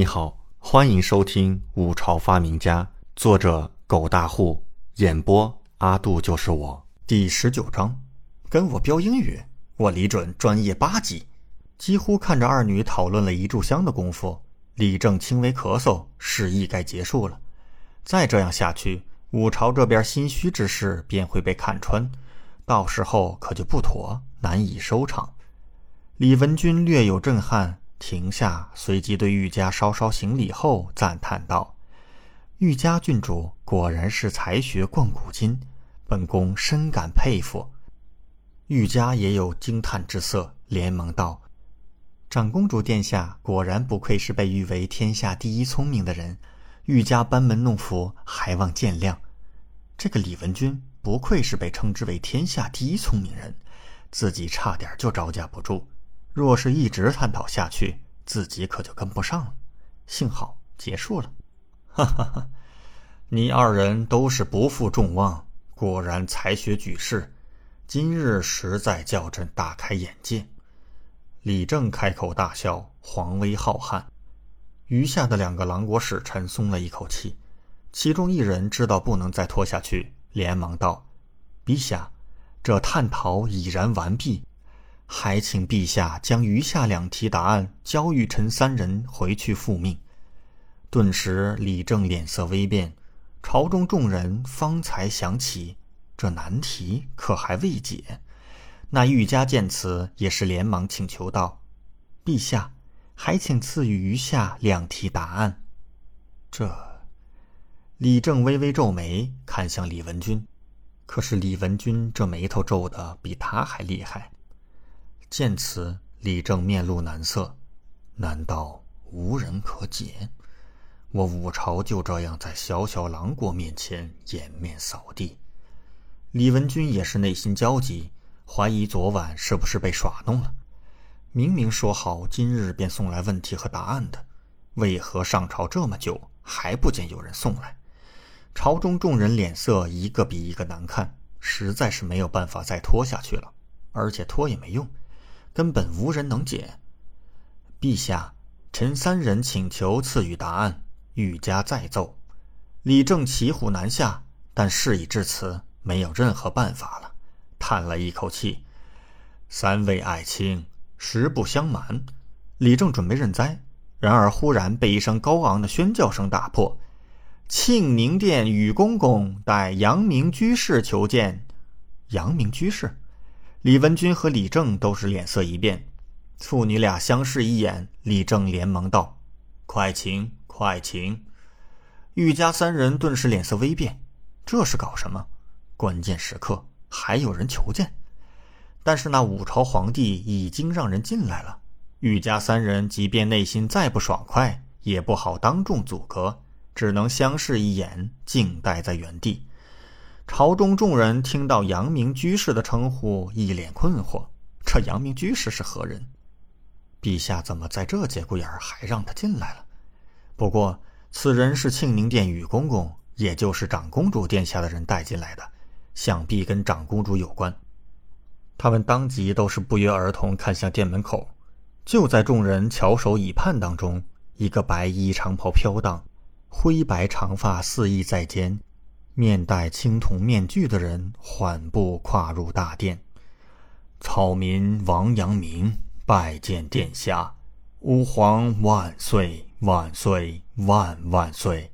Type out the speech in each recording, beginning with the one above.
你好，欢迎收听《五朝发明家》，作者狗大户，演播阿杜就是我，第十九章，跟我飙英语，我李准专业八级。几乎看着二女讨论了一炷香的功夫，李正轻微咳嗽，示意该结束了。再这样下去，五朝这边心虚之事便会被看穿，到时候可就不妥，难以收场。李文君略有震撼。停下，随即对玉家稍稍行礼后赞叹道：“玉家郡主果然是才学贯古今，本宫深感佩服。”玉家也有惊叹之色，连忙道：“长公主殿下果然不愧是被誉为天下第一聪明的人，玉家班门弄斧，还望见谅。”这个李文君不愧是被称之为天下第一聪明人，自己差点就招架不住。若是一直探讨下去，自己可就跟不上了。幸好结束了，哈哈哈！你二人都是不负众望，果然才学举世。今日实在叫朕大开眼界。李正开口大笑，皇威浩瀚。余下的两个狼国使臣松了一口气，其中一人知道不能再拖下去，连忙道：“陛下，这探讨已然完毕。”还请陛下将余下两题答案交与臣三人回去复命。顿时，李正脸色微变，朝中众人方才想起这难题可还未解。那玉家见此，也是连忙请求道：“陛下，还请赐予余下两题答案。”这，李正微微皱眉，看向李文君。可是李文君这眉头皱的比他还厉害。见此，李正面露难色。难道无人可解？我五朝就这样在小小狼国面前颜面扫地？李文君也是内心焦急，怀疑昨晚是不是被耍弄了。明明说好今日便送来问题和答案的，为何上朝这么久还不见有人送来？朝中众人脸色一个比一个难看，实在是没有办法再拖下去了，而且拖也没用。根本无人能解。陛下，臣三人请求赐予答案，欲加再奏。李正骑虎难下，但事已至此，没有任何办法了，叹了一口气。三位爱卿，实不相瞒。李正准备认栽，然而忽然被一声高昂的宣叫声打破：“庆宁殿宇公公待阳明居士求见。”阳明居士。李文君和李正都是脸色一变，父女俩相视一眼，李正连忙道：“快请，快请。”玉家三人顿时脸色微变，这是搞什么？关键时刻还有人求见？但是那五朝皇帝已经让人进来了，玉家三人即便内心再不爽快，也不好当众阻隔，只能相视一眼，静待在原地。朝中众人听到阳明居士的称呼，一脸困惑。这阳明居士是何人？陛下怎么在这节骨眼儿还让他进来了？不过此人是庆宁殿宇公公，也就是长公主殿下的人带进来的，想必跟长公主有关。他们当即都是不约而同看向殿门口。就在众人翘首以盼当中，一个白衣长袍飘荡，灰白长发肆意在肩。面戴青铜面具的人缓步跨入大殿。草民王阳明拜见殿下，吾皇万岁万岁万万岁！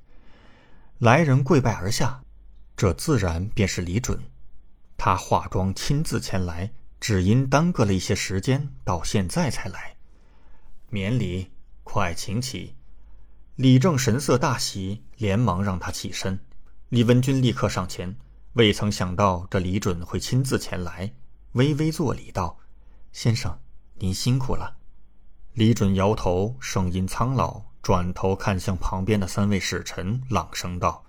来人跪拜而下，这自然便是李准。他化妆亲自前来，只因耽搁了一些时间，到现在才来。免礼，快请起。李正神色大喜，连忙让他起身。李文君立刻上前，未曾想到这李准会亲自前来，微微作礼道：“先生，您辛苦了。”李准摇头，声音苍老，转头看向旁边的三位使臣，朗声道：“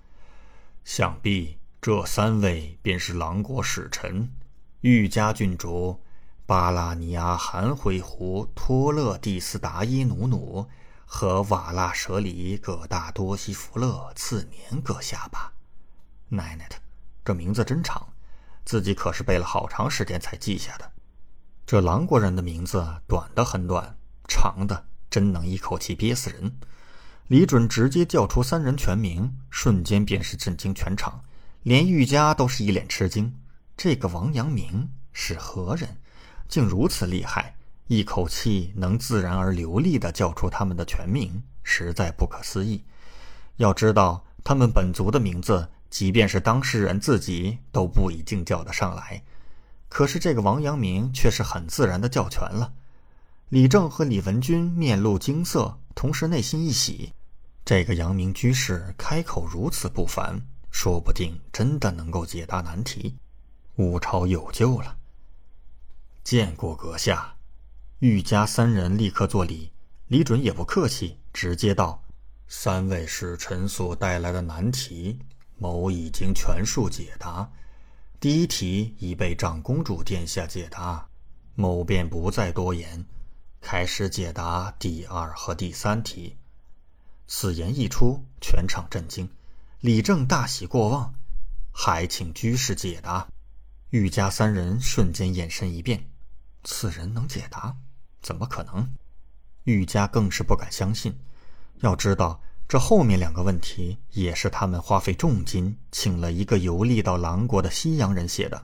想必这三位便是狼国使臣，玉家郡主巴拉尼亚含灰狐托勒蒂斯达伊努努和瓦剌舍里葛大多西弗勒次年阁下吧。”奶奶的，这名字真长，自己可是背了好长时间才记下的。这狼国人的名字短的很短，长的真能一口气憋死人。李准直接叫出三人全名，瞬间便是震惊全场，连玉家都是一脸吃惊。这个王阳明是何人？竟如此厉害，一口气能自然而流利地叫出他们的全名，实在不可思议。要知道，他们本族的名字，即便是当事人自己都不一定叫得上来。可是这个王阳明却是很自然地叫全了。李正和李文君面露惊色，同时内心一喜。这个阳明居士开口如此不凡，说不定真的能够解答难题。武朝有救了。见过阁下，玉家三人立刻作礼。李准也不客气，直接道：“三位使臣所带来的难题，某已经全数解答。第一题已被长公主殿下解答，某便不再多言，开始解答第二和第三题。”此言一出，全场震惊。李正大喜过望，还请居士解答。玉家三人瞬间眼神一变。此人能解答？怎么可能？玉家更是不敢相信。要知道，这后面两个问题也是他们花费重金请了一个游历到狼国的西洋人写的。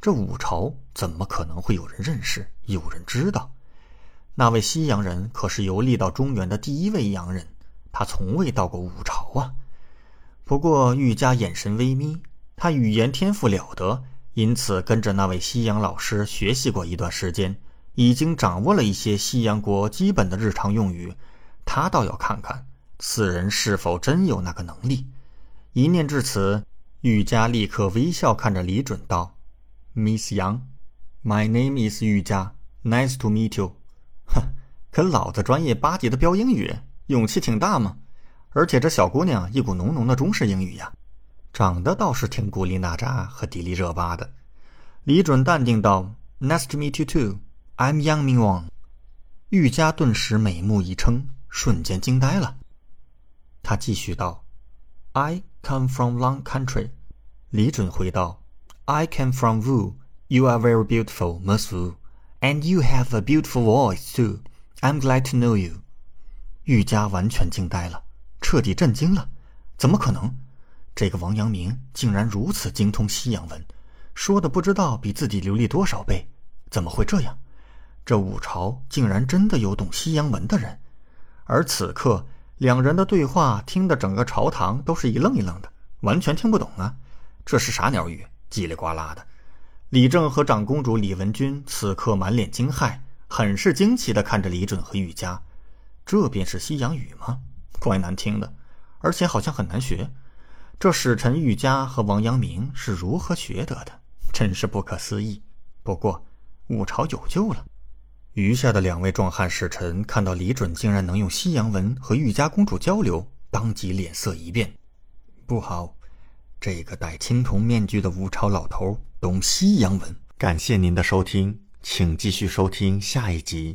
这五朝怎么可能会有人认识、有人知道？那位西洋人可是游历到中原的第一位洋人，他从未到过五朝啊。不过玉家眼神微眯，他语言天赋了得。因此，跟着那位西洋老师学习过一段时间，已经掌握了一些西洋国基本的日常用语。他倒要看看此人是否真有那个能力。一念至此，玉佳立刻微笑看着李准道：“Miss Yang, my name is 玉佳，Nice to meet you。”哼，跟老子专业八级的飙英语，勇气挺大嘛！而且这小姑娘一股浓浓的中式英语呀。长得倒是挺古力娜扎和迪丽热巴的，李准淡定道：“Nice to meet you too. I'm Yang Ming Wang。”玉佳顿时美目一撑，瞬间惊呆了。他继续道：“I come from Long Country。”李准回道：“I came from Wu. You are very beautiful, Miss Wu, and you have a beautiful voice too. I'm glad to know you。”玉佳完全惊呆了，彻底震惊了，怎么可能？这个王阳明竟然如此精通西洋文，说的不知道比自己流利多少倍，怎么会这样？这五朝竟然真的有懂西洋文的人，而此刻两人的对话听得整个朝堂都是一愣一愣的，完全听不懂啊！这是啥鸟语？叽里呱啦的。李正和长公主李文君此刻满脸惊骇，很是惊奇的看着李准和玉佳，这便是西洋语吗？怪难听的，而且好像很难学。这使臣玉家和王阳明是如何学得的？真是不可思议。不过，五朝有救了。余下的两位壮汉使臣看到李准竟然能用西洋文和玉家公主交流，当即脸色一变。不好，这个戴青铜面具的吴朝老头懂西洋文。感谢您的收听，请继续收听下一集。